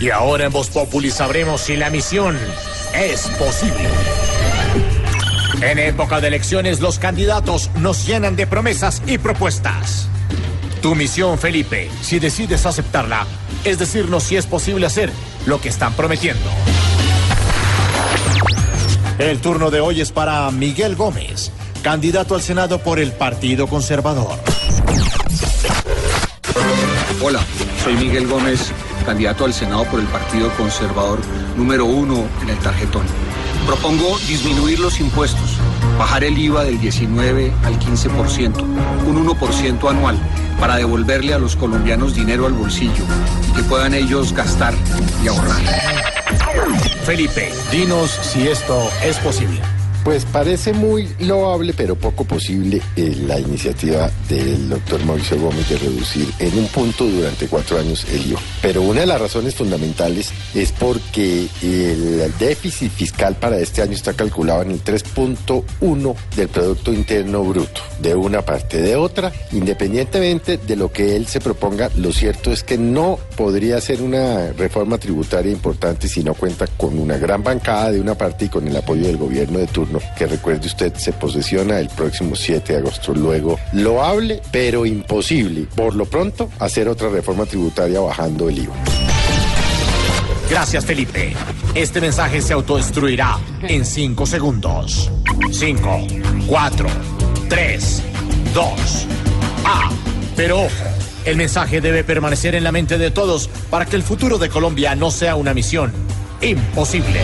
Y ahora en Voz Populi sabremos si la misión es posible. En época de elecciones, los candidatos nos llenan de promesas y propuestas. Tu misión, Felipe, si decides aceptarla, es decirnos si es posible hacer lo que están prometiendo. El turno de hoy es para Miguel Gómez, candidato al Senado por el Partido Conservador. Hola, soy Miguel Gómez, candidato al Senado por el Partido Conservador número uno en el tarjetón. Propongo disminuir los impuestos, bajar el IVA del 19 al 15%, un 1% anual, para devolverle a los colombianos dinero al bolsillo y que puedan ellos gastar y ahorrar. Felipe, dinos si esto es posible. Pues parece muy loable, pero poco posible eh, la iniciativa del doctor Mauricio Gómez de reducir en un punto durante cuatro años el IVA. Pero una de las razones fundamentales es porque el déficit fiscal para este año está calculado en el 3.1 del Producto Interno Bruto, de una parte. De otra, independientemente de lo que él se proponga, lo cierto es que no podría ser una reforma tributaria importante si no cuenta con una gran bancada de una parte y con el apoyo del gobierno de turno que recuerde usted se posesiona el próximo 7 de agosto. Luego, loable, pero imposible, por lo pronto, hacer otra reforma tributaria bajando el IVA. Gracias, Felipe. Este mensaje se autodestruirá en 5 segundos. 5, 4, 3, 2, A. Pero ojo, el mensaje debe permanecer en la mente de todos para que el futuro de Colombia no sea una misión imposible.